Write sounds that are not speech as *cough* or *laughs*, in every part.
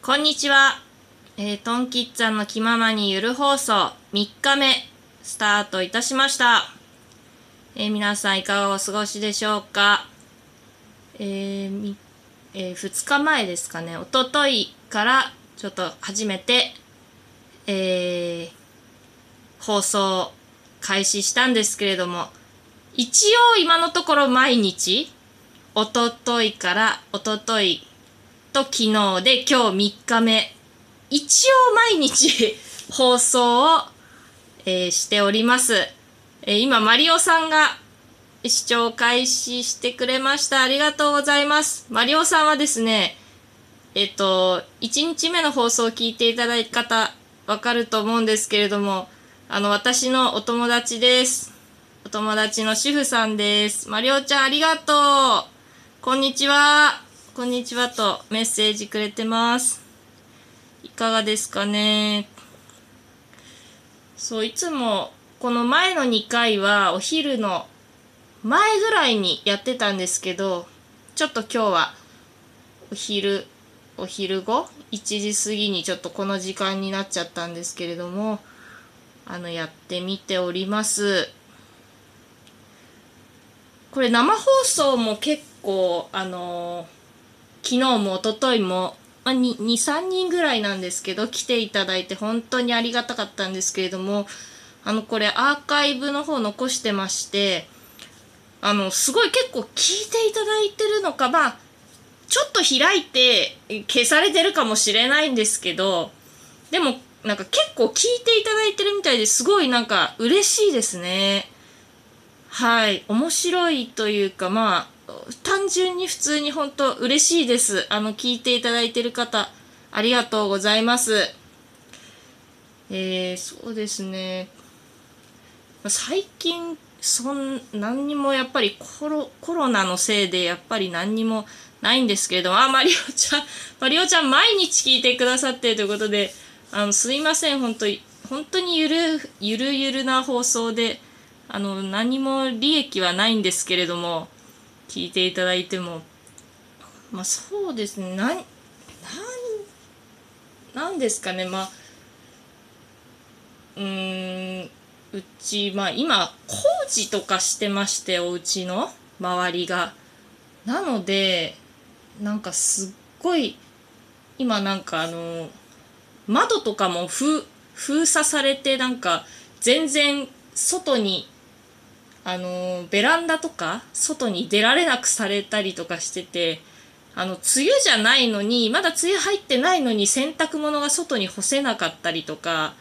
こんにちは。えー、トンキッツァンの気ままにゆる放送3日目スタートいたしました。えー、皆さんいかがお過ごしでしょうか？えーえー、2日前ですかね、おとといからちょっと初めて、えー、放送開始したんですけれども、一応今のところ毎日、おとといからおとといと昨日で今日3日目。一応毎日放送を、えー、しております。えー、今、マリオさんが視聴開始してくれました。ありがとうございます。マリオさんはですね、えっと、1日目の放送を聞いていただいた方、わかると思うんですけれども、あの、私のお友達です。お友達の主婦さんです。マリオちゃんありがとう。こんにちは。こんにちはとメッセージくれてます。いかがですかね？そう、いつもこの前の2回はお昼の前ぐらいにやってたんですけど、ちょっと今日はお昼、お昼後 ?1 時過ぎにちょっとこの時間になっちゃったんですけれども、あの、やってみております。これ生放送も結構、あの昨日も一昨日も、まあ、2、3人ぐらいなんですけど、来ていただいて本当にありがたかったんですけれども、あの、これアーカイブの方残してまして、あの、すごい結構聞いていただいてるのか、まあ、ちょっと開いて消されてるかもしれないんですけど、でもなんか結構聞いていただいてるみたいですごいなんか嬉しいですね。はい。面白いというか、まあ、単純に普通に本当嬉しいです。あの、聞いていただいてる方、ありがとうございます。えー、そうですね。最近そん何にもやっぱりコロコロナのせいでやっぱり何にもないんですけれどもあマリオちゃんマリオちゃん毎日聞いてくださってということであのすいません本当に本当にゆるゆるゆるな放送であの何も利益はないんですけれども聞いていただいても。まあそうですね。なんなんですかね。まあうーんうち、まあ今、工事とかしてまして、お家の周りが。なので、なんかすっごい、今なんかあの、窓とかも封、封鎖されて、なんか全然外に、あの、ベランダとか外に出られなくされたりとかしてて、あの、梅雨じゃないのに、まだ梅雨入ってないのに洗濯物が外に干せなかったりとか、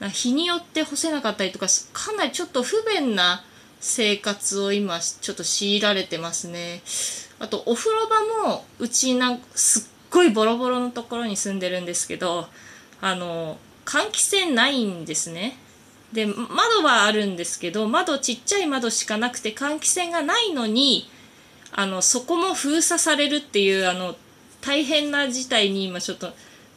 日によって干せなかったりとかかなりちょっと不便な生活を今ちょっと強いられてますね。あとお風呂場もうちなんすっごいボロボロのところに住んでるんですけどあの換気扇ないんですね。で窓はあるんですけど窓ちっちゃい窓しかなくて換気扇がないのにあのそこも封鎖されるっていうあの大変な事態に今ちょっと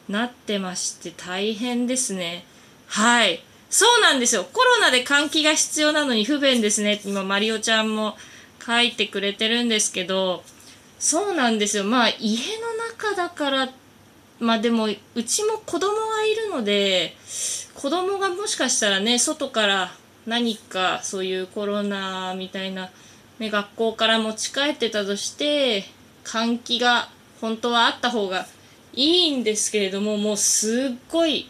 なってまして大変ですね。はい。そうなんですよ。コロナで換気が必要なのに不便ですね。今、マリオちゃんも書いてくれてるんですけど、そうなんですよ。まあ、家の中だから、まあでも、うちも子供がいるので、子供がもしかしたらね、外から何かそういうコロナみたいな、ね、学校から持ち帰ってたとして、換気が本当はあった方がいいんですけれども、もうすっごい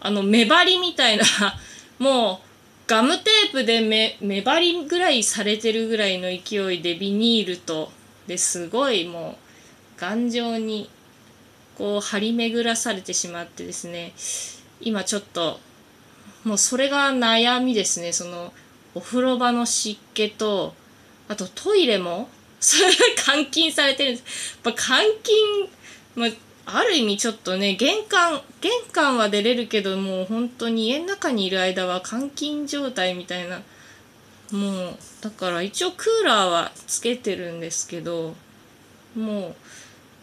あの、目張りみたいな *laughs* もう、ガムテープで目、目張りぐらいされてるぐらいの勢いでビニールと、ですごいもう、頑丈に、こう、張り巡らされてしまってですね、今ちょっと、もうそれが悩みですね、その、お風呂場の湿気と、あとトイレも、*laughs* それ監禁されてるんです。やっぱ監禁、まあ、ある意味ちょっとね玄関玄関は出れるけどもう本当に家の中にいる間は監禁状態みたいなもうだから一応クーラーはつけてるんですけどもう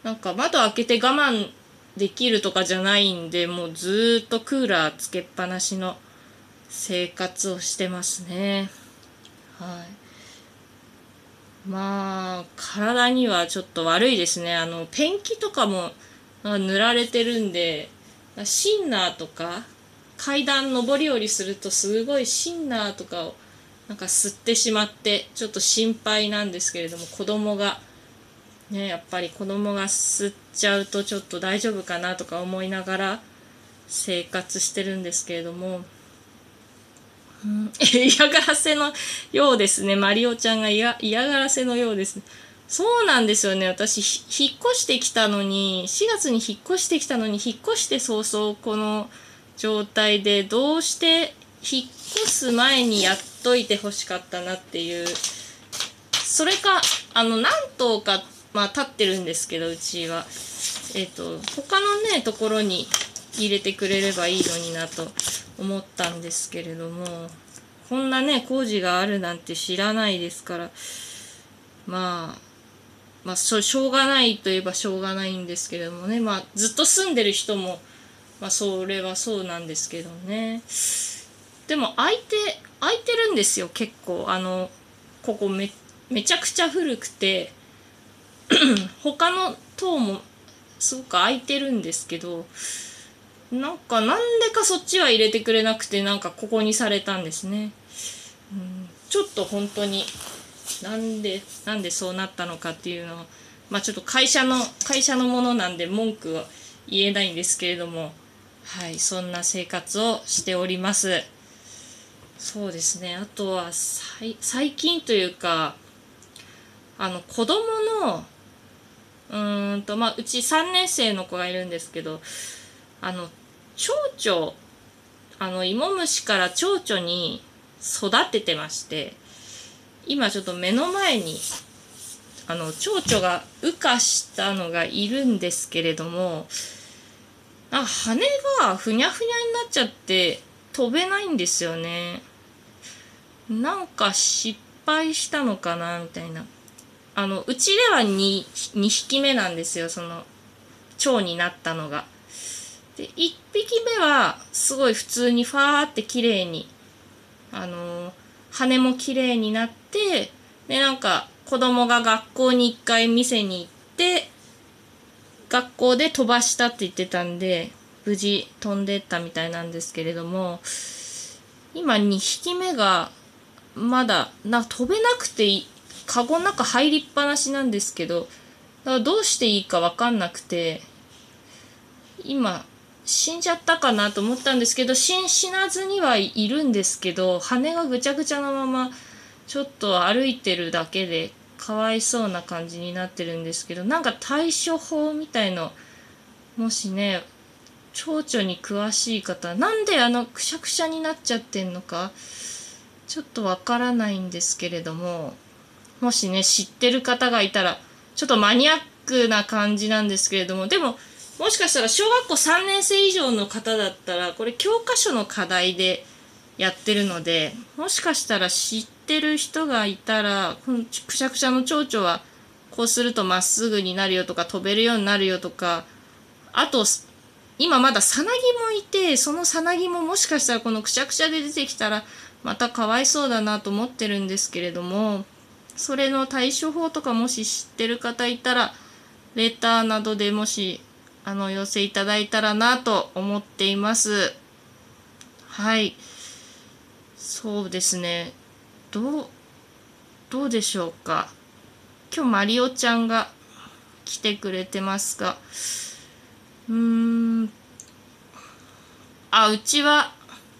なんか窓開けて我慢できるとかじゃないんでもうずっとクーラーつけっぱなしの生活をしてますね。はい。まあ体にはちょっと悪いですね。あのペンキとかも塗られてるんでシンナーとか階段上り下りするとすごいシンナーとかをなんか吸ってしまってちょっと心配なんですけれども子供がねやっぱり子供が吸っちゃうとちょっと大丈夫かなとか思いながら生活してるんですけれども、うん、*laughs* 嫌がらせのようですね。マリオちゃんが嫌がらせのようですね。そうなんですよね。私引っ越してきたのに4月に引っ越してきたのに引っ越して早々この状態でどうして引っ越す前にやっといてほしかったなっていう。それかあの何棟かまあ立ってるんですけどうちは。えっ、ー、と他のねところに入れてくれればいいのになと思ったんですけれどもこんなね工事があるなんて知らないですからまあまあしょうがないといえばしょうがないんですけれどもね。まあずっと住んでる人もまあそれはそうなんですけどね。でも空いて空いてるんですよ結構。あのここめめちゃくちゃ古くて *clears throat* 他の塔もすごく空いてるんですけどなんかなんでかそっちは入れてくれなくてなんかここにされたんですね。うん、ちょっと本当になんでなんでそうなったのかっていうのはまあちょっと会社の会社のものなんで文句は言えないんですけれどもはいそんな生活をしております。そうですねあとは最近というかあの子供のうんとまあうち3年生の子がいるんですけどあの蝶々あの芋虫から蝶々に育ててまして今ちょっと目の前にあの蝶々が羽化したのがいるんですけれどもあ羽がふにゃふにゃになっちゃって飛べないんですよね。なんか失敗したのかなみたいな。あのうちでは 2, 2匹目なんですよその蝶になったのが。で1匹目はすごい普通にファーって綺麗にあの、羽も綺麗になってでなんか子供が学校に1回店に行って学校で飛ばしたって言ってたんで無事飛んでったみたいなんですけれども今2匹目がまだな飛べなくていカゴの中入りっぱなしなんですけどだからどうしていいか分かんなくて今死んじゃったかなと思ったんですけど死死なずにはいるんですけど羽がぐちゃぐちゃのままちょっと歩いてるだけでかわいそうな感じになってるんですけどなんか対処法みたいのもしね蝶々に詳しい方なんであのくしゃくしゃになっちゃってんのかちょっとわからないんですけれどももしね知ってる方がいたらちょっとマニアックな感じなんですけれどもでももしかしたら小学校3年生以上の方だったらこれ教科書の課題でやってるのでもしかしたら知ってる人がいたらこのくしゃくしゃの蝶々はこうするとまっすぐになるよとか飛べるようになるよとかあと今まださなぎもいてそのさなぎももしかしたらこのくしゃくしゃで出てきたらまたかわいそうだなと思ってるんですけれどもそれの対処法とかもし知ってる方いたらレターなどでもしあの寄せいただいたらなと思っています。はい。そうですね。どうどうでしょうか。今日マリオちゃんが来てくれてますが。うーん。あうちは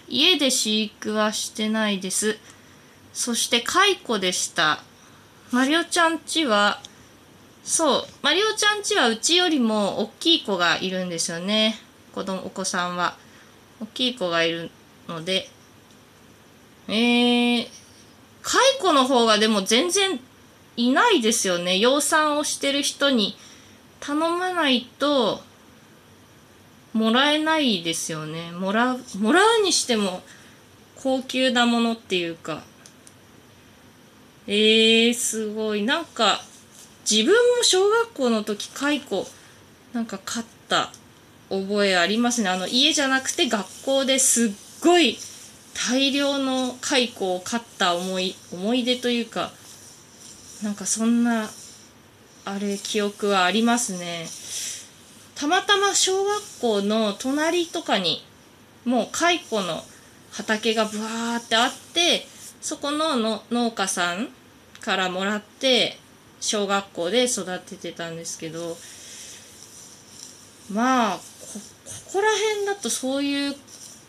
家で飼育はしてないです。そして蚕でした。マリオちゃんちはそうマリオちゃんちはうちよりも大きい子がいるんですよね。子供お子さんは。大きい子がいるので。えー、蚕の方がでも全然いないですよね。養蚕をしてる人に頼まないともらえないですよね。もらうもらうにしても高級なものっていうか。えー、すごい。なんか自分も小学校の時蚕なんか飼った覚えありますね。あの家じゃなくて学校ですっごい大量の蚕を飼った思い思い出というかなんかそんなあれ記憶はありますね。たまたま小学校の隣とかにもう蚕の畑がブワーってあってそこのの農家さんからもらって小学校で育ててたんですけどまあここら辺だとそういう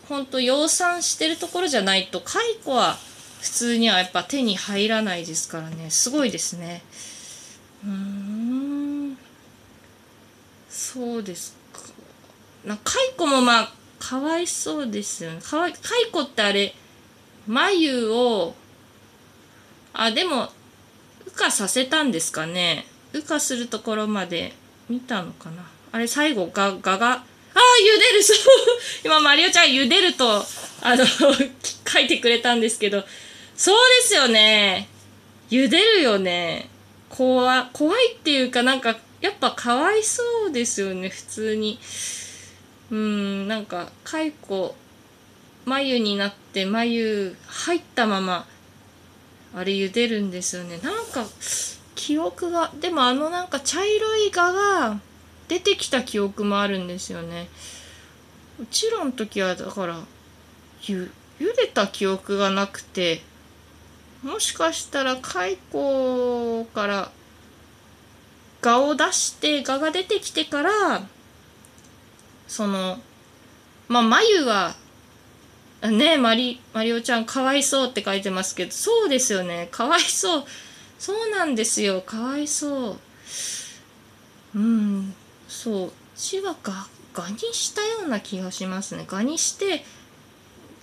本当養蚕してるところじゃないと蚕は普通にはやっぱ手に入らないですからね。すごいですね。うん。そうですか。蚕もまあかわいそうですよね。蚕ってあれ眉をあでも羽化させたんですかね。羽化するところまで見たのかな。あれ最後がががああ茹でるそう。今マリオちゃん茹でるとあの *laughs* 書いてくれたんですけど。そうですよね。茹でるよね。怖怖いっていうかなんかやっぱかわいそうですよね普通に。うんなんか蚕眉になって眉入ったままあれ茹でるんですよね。なんか記憶がでもあのなんか茶色い蛾が出てきた記憶もあるんですよね。うちらの時はだからゆ茹でた記憶がなくてもしかしたら蚕から蛾を出して蛾が出てきてからそのまあ眉はねマリマリオちゃんかわいそうって書いてますけどそうですよね。かわいそう。そうなんですよ。かわいそう。うん。そう。血はがガにしたような気がしますね。ガにして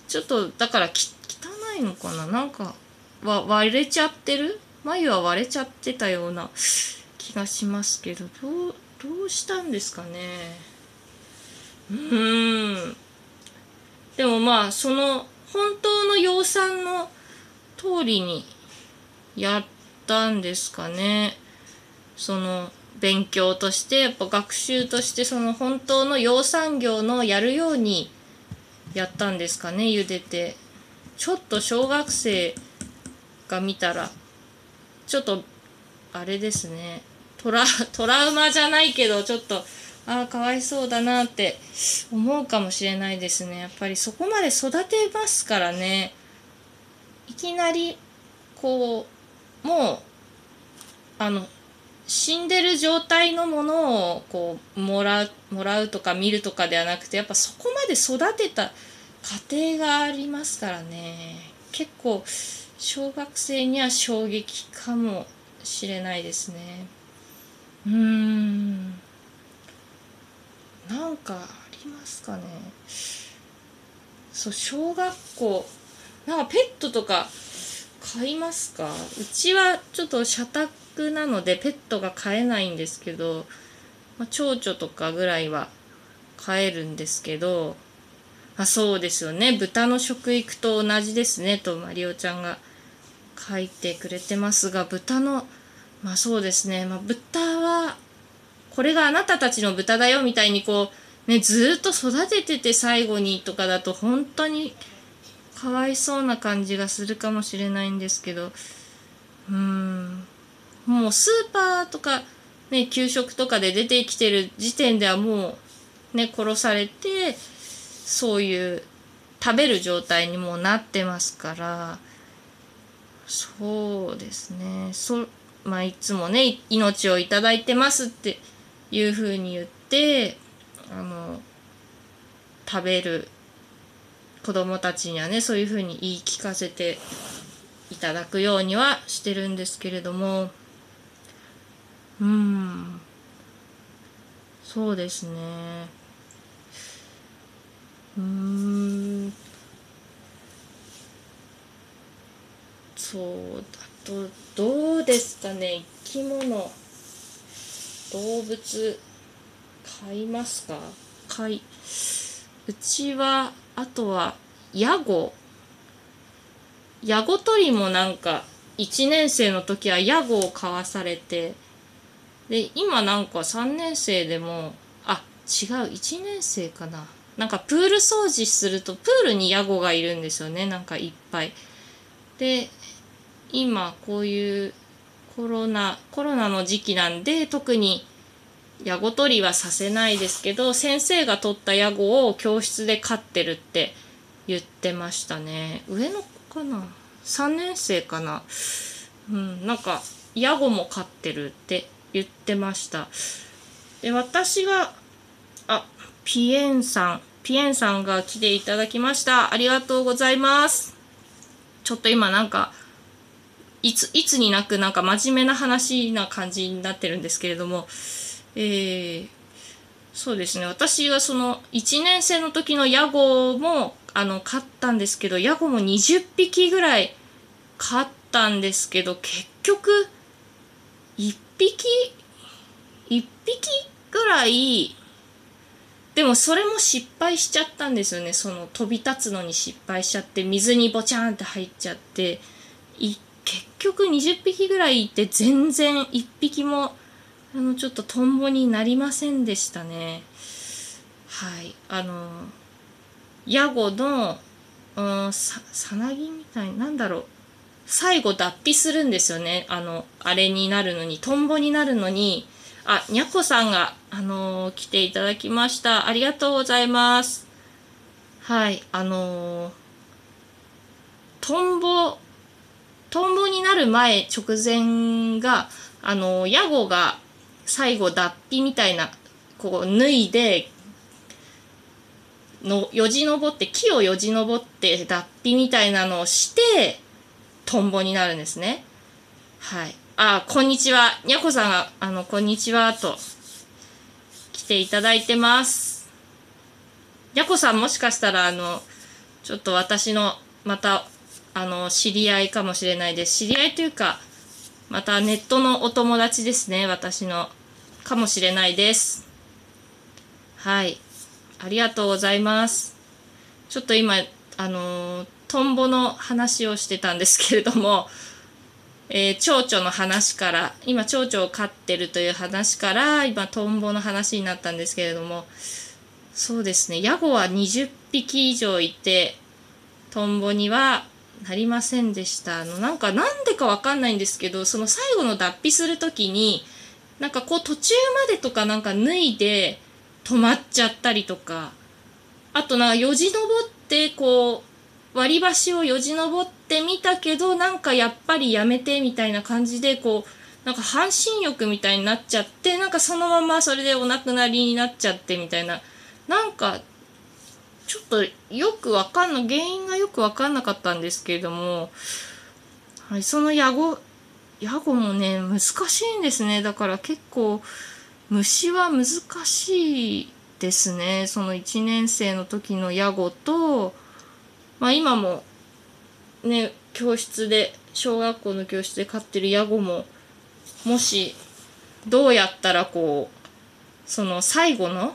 ちょっとだからき汚いのかな。なんかわ割れちゃってる？眉は割れちゃってたような気がしますけどどうどうしたんですかね。うーん。でもまあその本当の養蚕の通りにやったんですかね。その勉強としてやっぱ学習としてその本当の養蚕業のやるようにやったんですかね茹でて。ちょっと小学生が見たらちょっとあれですね。トラトラウマじゃないけどちょっとああかわいそうだなって思うかもしれないですね。やっぱりそこまで育てますからね。いきなりこうもうあの死んでる状態のものをこうもらうもらうとか見るとかではなくてやっぱそこまで育てた過程がありますからね。結構小学生には衝撃かもしれないですね。うーん。なんかありますかね。そう小学校。なんかペットとか飼いますか？うちはちょっと社宅なのでペットが飼えないんですけど、まあ、蝶々とかぐらいは飼えるんですけどあそうですよね。豚の食育と同じですね。とマリオちゃんが書いてくれてますが豚のまあそうですね、まあ、豚はこれがあなたたちの豚だよみたいにこうねずっと育ててて最後にとかだと本当にかわいそうな感じがするかもしれないんですけどうーん。もうスーパーとかね給食とかで出てきてる時点ではもうね殺されてそういう食べる状態にもなってますからそうですね。そまあいつもね命を頂いてますっていうふうに言ってあの食べる子供たちにはねそういうふうに言い聞かせていただくようにはしてるんですけれどもうんそうですね。うんそうだとどうですかね生き物。動物飼いますか？飼いうちはあとはヤゴ。ヤゴ取りもなんか1年生の時はヤゴを買わされて。で今なんか3年生でもあ違う1年生かな。なんかプール掃除するとプールにヤゴがいるんですよねなんかいっぱい。で今こういうコロナコロナの時期なんで特にヤゴ取りはさせないですけど先生が取ったヤゴを教室で飼ってるって言ってましたね。上の子かな？3年生かな？うんなんかヤゴも飼ってるって言ってました。で私があピエンさんピエンさんが来ていただきました。ありがとうございます。ちょっと今なんかいついつになくなんか真面目な話な感じになってるんですけれどもえー、そうですね。私はその1年生の時のヤゴもあの飼ったんですけどヤゴも20匹ぐらい飼ったんですけど結局1匹？1匹ぐらい？でもそれも失敗しちゃったんですよね。その飛び立つのに失敗しちゃって水にボチャンって入っちゃって結局20匹ぐらいいて全然1匹もあのちょっとトンボになりませんでしたね。はい。あのヤゴのうんささなぎみたいなんだろう。最後脱皮するんですよね。あのあれになるのにトンボになるのに。あにゃこさんがあのー、来ていただきました。ありがとうございます。はい。あのー、トンボトンボになる前直前があの、ヤゴが最後脱皮みたいなこう脱いでのよじ登って木をよじ登って脱皮みたいなのをしてトンボになるんですね。はい。あ、こんにちは。にゃこさんが、あの、こんにちは、と、来ていただいてます。にゃこさんもしかしたら、あの、ちょっと私の、また、あの、知り合いかもしれないです。知り合いというか、またネットのお友達ですね、私の。かもしれないです。はい。ありがとうございます。ちょっと今、あの、トンボの話をしてたんですけれども、えー、蝶々の話から、今蝶々を飼ってるという話から、今トンボの話になったんですけれども、そうですね、ヤゴは20匹以上いて、トンボにはなりませんでした。あの、なんか、なんでかわかんないんですけど、その最後の脱皮するときに、なんかこう途中までとかなんか脱いで止まっちゃったりとか、あとなんかよじ登ってこう、割り箸をよじ登ってみたけど、なんかやっぱりやめてみたいな感じで、こう、なんか半身浴みたいになっちゃって、なんかそのままそれでお亡くなりになっちゃってみたいな、なんかちょっとよくわかんない、原因がよくわかんなかったんですけれども、はい、そのヤゴ、ヤゴもね、難しいんですね。だから結構、虫は難しいですね。その1年生の時のヤゴと、まあ今も、ね、教室で、小学校の教室で飼ってるヤゴも、もし、どうやったらこう、その最後の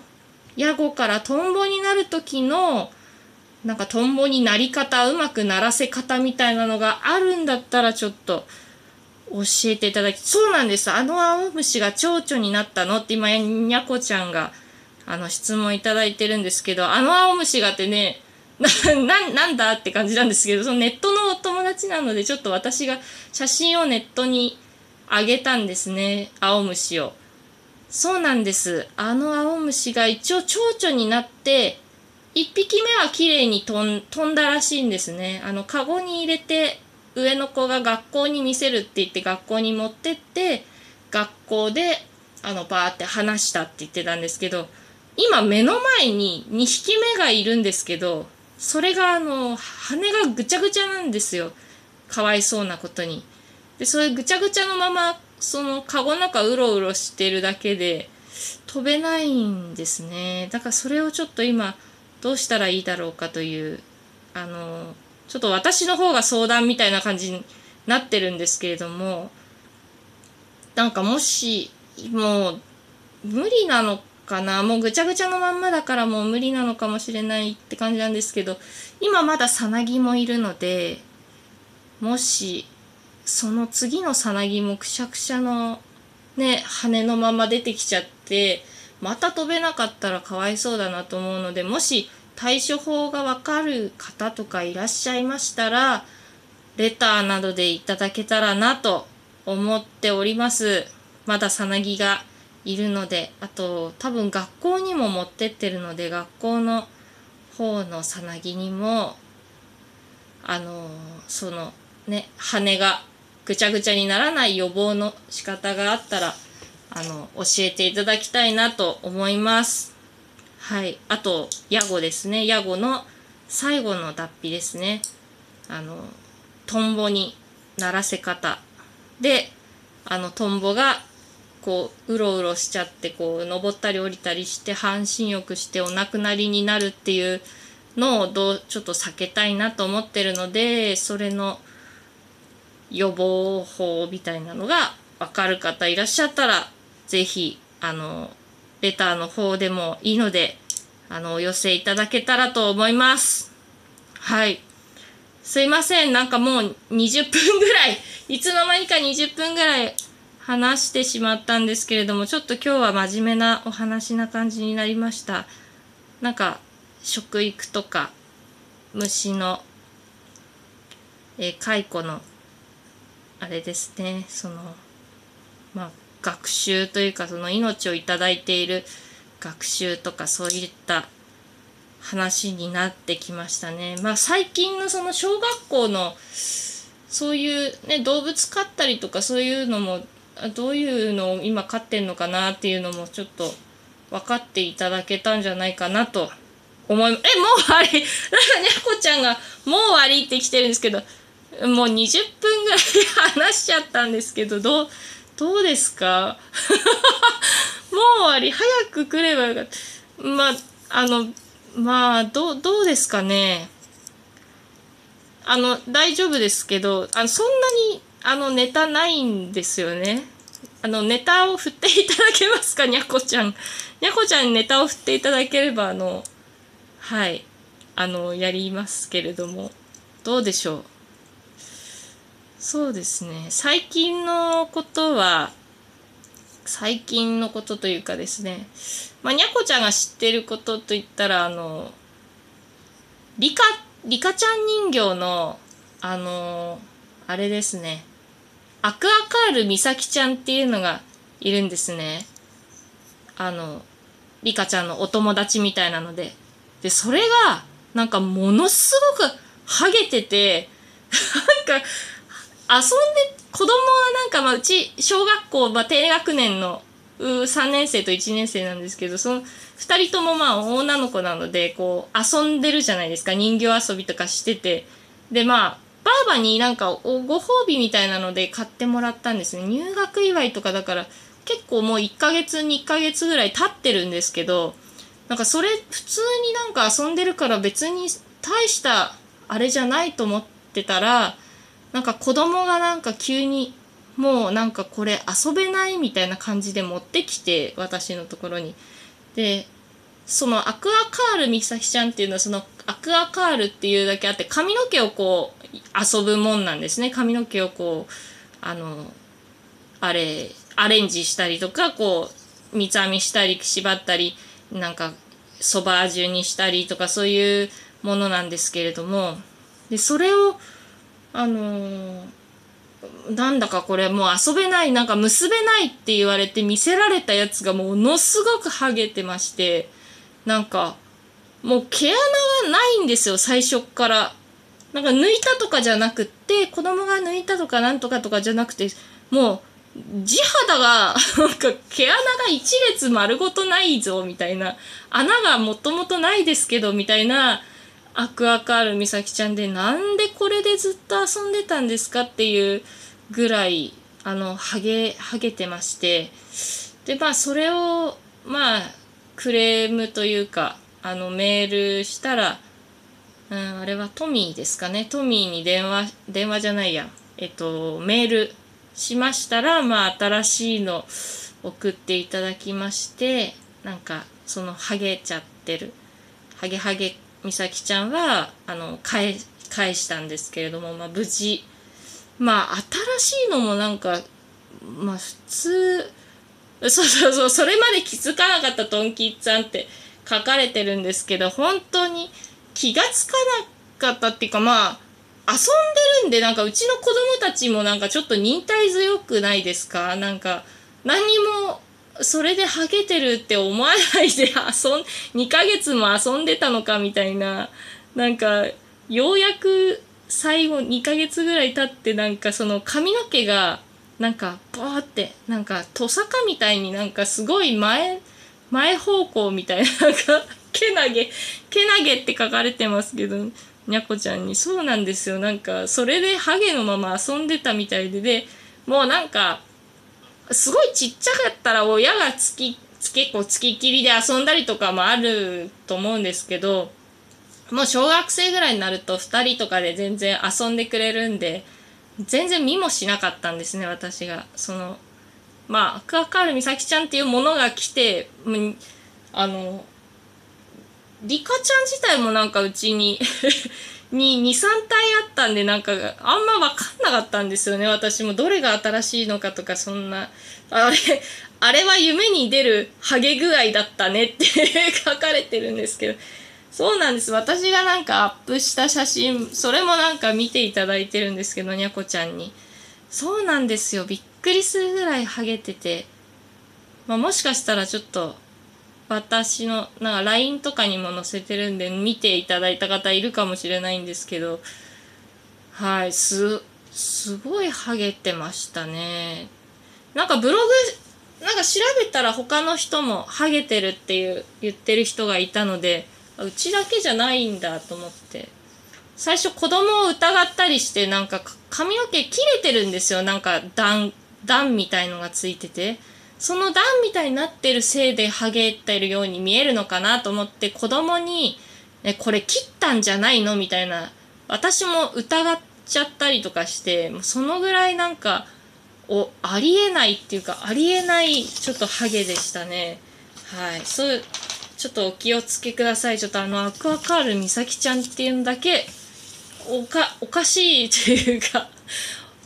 ヤゴからトンボになる時のなんかトンボになり方うまくならせ方みたいなのがあるんだったらちょっと教えていただきそうなんですあの青虫が蝶々になったのって今にゃこちゃんがあの質問いただいてるんですけどあの青虫がってね *laughs* ななんだって感じなんですけどそのネットのお友達なのでちょっと私が写真をネットにあげたんですね青虫を。そうなんです。あの青虫が一応蝶々になって、1匹目は綺麗に飛んだらしいんですね。あの、カゴに入れて、上の子が学校に見せるって言って学校に持ってって、学校で、あの、バーって話したって言ってたんですけど、今目の前に2匹目がいるんですけど、それがあの、羽がぐちゃぐちゃなんですよ。かわいそうなことに。で、それぐちゃぐちゃのままそのカゴの中うろうろしてるだけで飛べないんですね。だからそれをちょっと今どうしたらいいだろうかというあのちょっと私の方が相談みたいな感じになってるんですけれどもなんかもしもう無理なのかなもうぐちゃぐちゃのまんまだからもう無理なのかもしれないって感じなんですけど今まださなぎもいるのでもしその次のさなぎもくしゃくしゃのね羽のまま出てきちゃってまた飛べなかったらかわいそうだなと思うのでもし対処法がわかる方とかいらっしゃいましたらレターなどでいただけたらなと思っております。まださなぎがいるのであと多分学校にも持ってってるので学校の方のさなぎにもあのそのね羽がぐちゃぐちゃにならない予防の仕方があったらあの教えていただきたいなと思います。はい、あとヤゴですね。ヤゴの最後の脱皮ですね。あのトンボにならせ方。であのトンボがこううろうろしちゃってこう登ったり降りたりして半身浴してお亡くなりになるっていうのをどうちょっと避けたいなと思ってるのでそれの予防法みたいなのが分かる方いらっしゃったら是非あのレターの方でもいいのであのお寄せいただけたらと思います。はい。すいません。なんかもう20分ぐらい、*laughs* いつの間にか20分ぐらい話してしまったんですけれども、ちょっと今日は真面目なお話な感じになりました。なんか、食育とか、虫の、えー、蚕の、あれですね、その、まあ、学習というか、その命をいただいている学習とかそういった話になってきましたね。まあ最近のその小学校のそういうね動物飼ったりとかそういうのもどういうのを今飼ってんのかなっていうのもちょっと分かっていただけたんじゃないかなと思いえもう終わり。なんかにゃこちゃんがもう終わりって来てるんですけどもう20分ぐらい話しちゃったんですけどどうどうですか？*laughs* もう終わり。早く来ればよかった。まああのまあどうどうですかね？あの大丈夫ですけどあのそんなにあのネタないんですよね。あのネタを振っていただけますか？にゃこちゃん。にゃこちゃんにネタを振っていただければあのはい。あのやりますけれども。どうでしょう？そうですね最近のことは最近のことというかですねまあにゃこちゃんが知ってることといったらあのリカリカちゃん人形のあのあれですねアクアカール美咲ちゃんっていうのがいるんですね。あの、リカちゃんのお友達みたいなので。で、それが、なんかものすごくハゲてて、*laughs* なんか、遊んで、子供はなんかまあうち、小学校、まあ低学年の3年生と1年生なんですけど、その2人ともまあ女の子なので、こう遊んでるじゃないですか。人形遊びとかしてて。で、まあ、ばあばになんかご褒美みたいなので買ってもらったんですね入学祝いとかだから結構もう1ヶ月2ヶ月ぐらい経ってるんですけどなんかそれ普通になんか遊んでるから別に大したあれじゃないと思ってたらなんか子供がなんか急にもうなんかこれ遊べないみたいな感じで持ってきて私のところに。でそのアクアカール美咲ちゃんっていうのはそのアクアカールっていうだけあって髪の毛をこう遊ぶもんなんですね髪の毛をこうあのあれアレンジしたりとかこう三つ編みしたり縛ったりなんかそば味にしたりとかそういうものなんですけれどもでそれをあのなんだかこれもう遊べないなんか結べないって言われて見せられたやつがものすごくハゲてましてなんかもう毛穴がないんですよ最初っから。なんか抜いたとかじゃなくって子供が抜いたとかなんとかとかじゃなくてもう地肌がなんか毛穴が一列丸ごとないぞみたいな。穴がもともとないですけどみたいなアクアカール美咲ちゃんでなんでこれでずっと遊んでたんですかっていうぐらいあのハゲハゲてまして。でまあそれをまあクレームというかあのメールしたら、うん、あれはトミーですかね。トミーに電話電話じゃないや。えっとメールしましたらまあ新しいの送っていただきましてなんかそのハゲちゃってる。ハゲハゲ美咲ちゃんはあの返返したんですけれども、まあ、無事。まあ新しいのもなんかまあ普通そうそうそう、それまで気づかなかったトンキッツァンって書かれてるんですけど、本当に気がつかなかったっていうか、まあ、遊んでるんで、なんかうちの子供たちもなんかちょっと忍耐強くないですか？なんか、何も、それでハゲてるって思わないで遊ん2ヶ月も遊んでたのかみたいな。なんかようやく最後2ヶ月ぐらい経ってなんかその髪の毛がなんかバーってなんかトサカみたいになんかすごい前前方向みたいななんかけなげけなげって書かれてますけどにゃこちゃんに。そうなんですよ。なんかそれでハゲのまま遊んでたみたいででもうなんかすごいちっちゃかったら親がつき結構つききりで遊んだりとかもあると思うんですけどもう小学生ぐらいになると2人とかで全然遊んでくれるんで全然見もしなかったんですね私が。そのまあアクアカール美咲ちゃんっていうものが来てあのリカちゃん自体もなんかうちにに23体あったんでなんかあんま分かんなかったんですよね私もどれが新しいのかとかそんなあれあれは夢に出るハゲ具合だったねって *laughs* 書かれてるんですけどそうなんです。私がなんかアップした写真、それもなんか見ていただいてるんですけど、にゃこちゃんに。そうなんですよ。びっくりするぐらいハゲてて。まあ、もしかしたらちょっと、私の、なんか LINE とかにも載せてるんで、見ていただいた方いるかもしれないんですけど、はい、す、すごいハゲてましたね。なんかブログ、なんか調べたら他の人もハゲてるっていう言ってる人がいたので、うちだけじゃないんだと思って。最初子供を疑ったりしてなんか髪の毛切れてるんですよ。なんか段段みたいのがついてて。その段みたいになってるせいでハゲてるように見えるのかなと思って子供に「えこれ切ったんじゃないの?」みたいな私も疑っちゃったりとかしてそのぐらいなんかおありえないっていうかありえないちょっとハゲでしたねはいそうちょっとお気をつけください。ちょっとあの、アクアカール美咲ちゃんっていうのだけ、おか、おかしいというか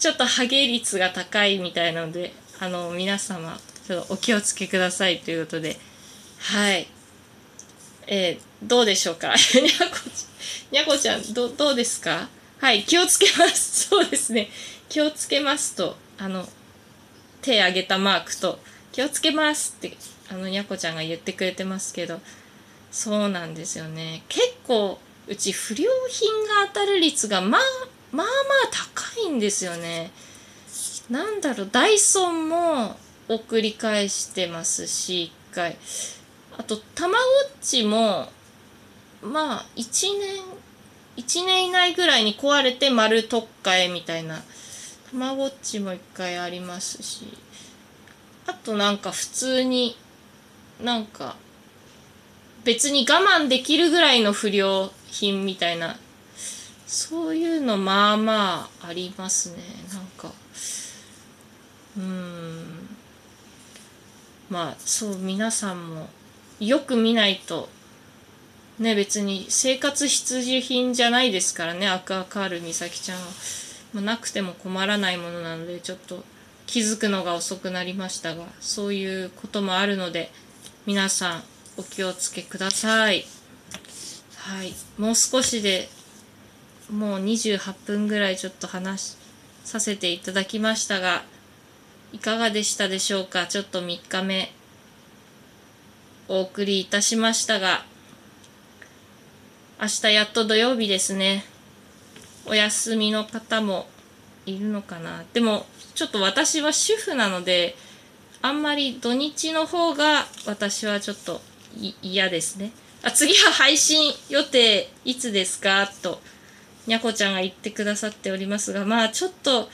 ちょっとハゲ率が高いみたいなので、あの、皆様、ちょっとお気をつけくださいということで、はい。えー、どうでしょうか？*laughs* にゃこちにゃこちゃん、ど、どうですか？はい、気をつけます。*laughs* そうですね。気をつけますと、あの、手挙げたマークと、気をつけますってあのにゃこちゃんが言ってくれてますけどそうなんですよね結構うち不良品が当たる率がまあまあまあ高いんですよねなんだろうダイソンも送り返してますし1回。あとたまごっちもまあ1年1年以内ぐらいに壊れて丸取っ替えみたいな。たまごっちも1回ありますし。あとなんか普通になんか別に我慢できるぐらいの不良品みたいな。そういうのまあまあありますね。なんかうん。まあそう皆さんもよく見ないとね別に生活必需品じゃないですからねアクアカール美咲ちゃんは、まあ、なくても困らないものなのでちょっと気づくのが遅くなりましたがそういうこともあるので皆さんお気をつけください。はい。もう少しでもう28分ぐらいちょっと話させていただきましたがいかがでしたでしょうか？ちょっと3日目お送りいたしましたが明日やっと土曜日ですね。お休みの方もいるのかな？でもちょっと私は主婦なのであんまり土日の方が私はちょっと嫌ですね。あ、次は配信予定いつですか？と、にゃこちゃんが言ってくださっておりますが、まあちょっと、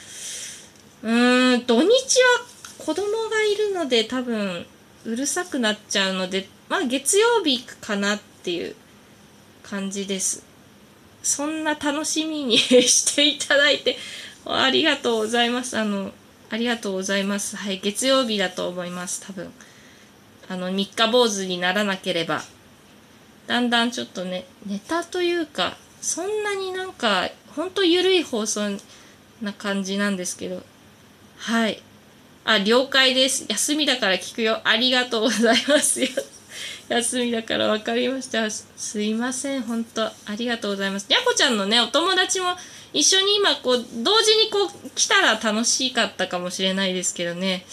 うーん、土日は子供がいるので多分うるさくなっちゃうので、まあ月曜日行くかなっていう感じです。そんな楽しみに *laughs* していただいてありがとうございます。あの、ありがとうございます。はい、月曜日だと思います、多分。あの、三日坊主にならなければ。だんだんちょっとね、ネタというか、そんなになんか、ほんと緩い放送な感じなんですけど。はい。あ、了解です。休みだから聞くよ。ありがとうございますよ。*laughs* 休みだから分かりました。すいません。本当ありがとうございます。にゃこちゃんのね、お友達も一緒に今こう同時にこう来たら楽しかったかもしれないですけどね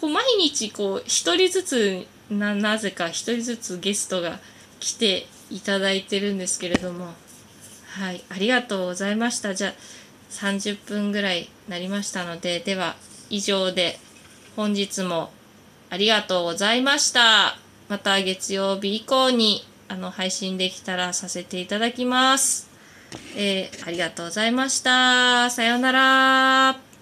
こう毎日こう一人ずつななぜか一人ずつゲストが来ていただいてるんですけれどもはいありがとうございましたじゃあ30分ぐらいなりましたのででは以上で本日もありがとうございましたまた月曜日以降にあの配信できたらさせていただきます。えー、ありがとうございました。さようなら。